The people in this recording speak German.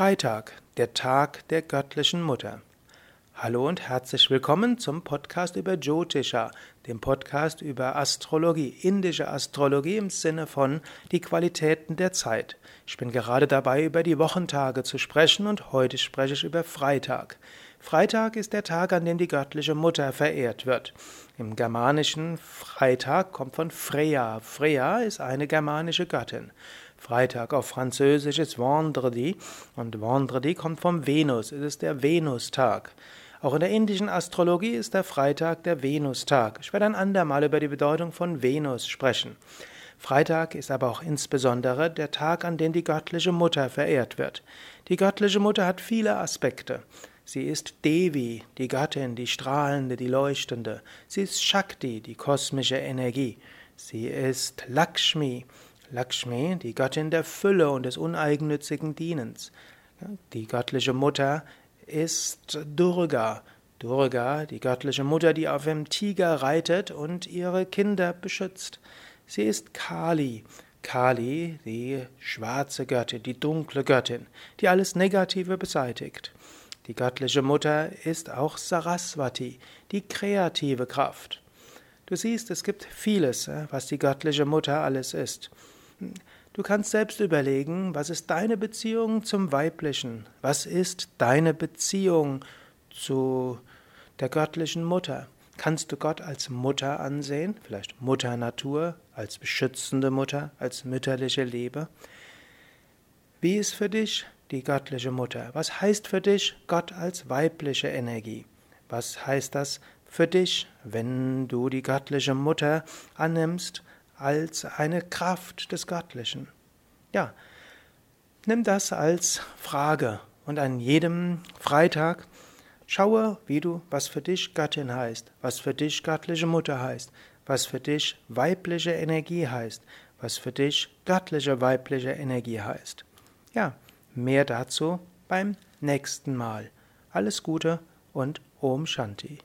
Freitag, der Tag der göttlichen Mutter. Hallo und herzlich willkommen zum Podcast über Jyotisha, dem Podcast über Astrologie, indische Astrologie im Sinne von die Qualitäten der Zeit. Ich bin gerade dabei, über die Wochentage zu sprechen und heute spreche ich über Freitag. Freitag ist der Tag, an dem die göttliche Mutter verehrt wird. Im germanischen Freitag kommt von Freya. Freya ist eine germanische Göttin. Freitag auf Französisch ist Vendredi und Vendredi kommt vom Venus. Es ist der Venustag. Auch in der indischen Astrologie ist der Freitag der Venustag. Ich werde ein andermal über die Bedeutung von Venus sprechen. Freitag ist aber auch insbesondere der Tag, an dem die göttliche Mutter verehrt wird. Die göttliche Mutter hat viele Aspekte. Sie ist Devi, die Göttin, die strahlende, die leuchtende. Sie ist Shakti, die kosmische Energie. Sie ist Lakshmi, Lakshmi, die Göttin der Fülle und des uneigennützigen Dienens. Die göttliche Mutter ist Durga. Durga, die göttliche Mutter, die auf dem Tiger reitet und ihre Kinder beschützt. Sie ist Kali. Kali, die schwarze Göttin, die dunkle Göttin, die alles Negative beseitigt. Die göttliche Mutter ist auch Saraswati, die kreative Kraft. Du siehst, es gibt vieles, was die göttliche Mutter alles ist. Du kannst selbst überlegen, was ist deine Beziehung zum Weiblichen? Was ist deine Beziehung zu der göttlichen Mutter? Kannst du Gott als Mutter ansehen, vielleicht Mutter Natur, als beschützende Mutter, als mütterliche Liebe? Wie ist für dich die göttliche Mutter? Was heißt für dich Gott als weibliche Energie? Was heißt das für dich, wenn du die göttliche Mutter annimmst als eine Kraft des Göttlichen. Ja, nimm das als Frage und an jedem Freitag schaue, wie du, was für dich Göttin heißt, was für dich göttliche Mutter heißt, was für dich weibliche Energie heißt, was für dich göttliche weibliche Energie heißt. Ja, mehr dazu beim nächsten Mal. Alles Gute und Om Shanti.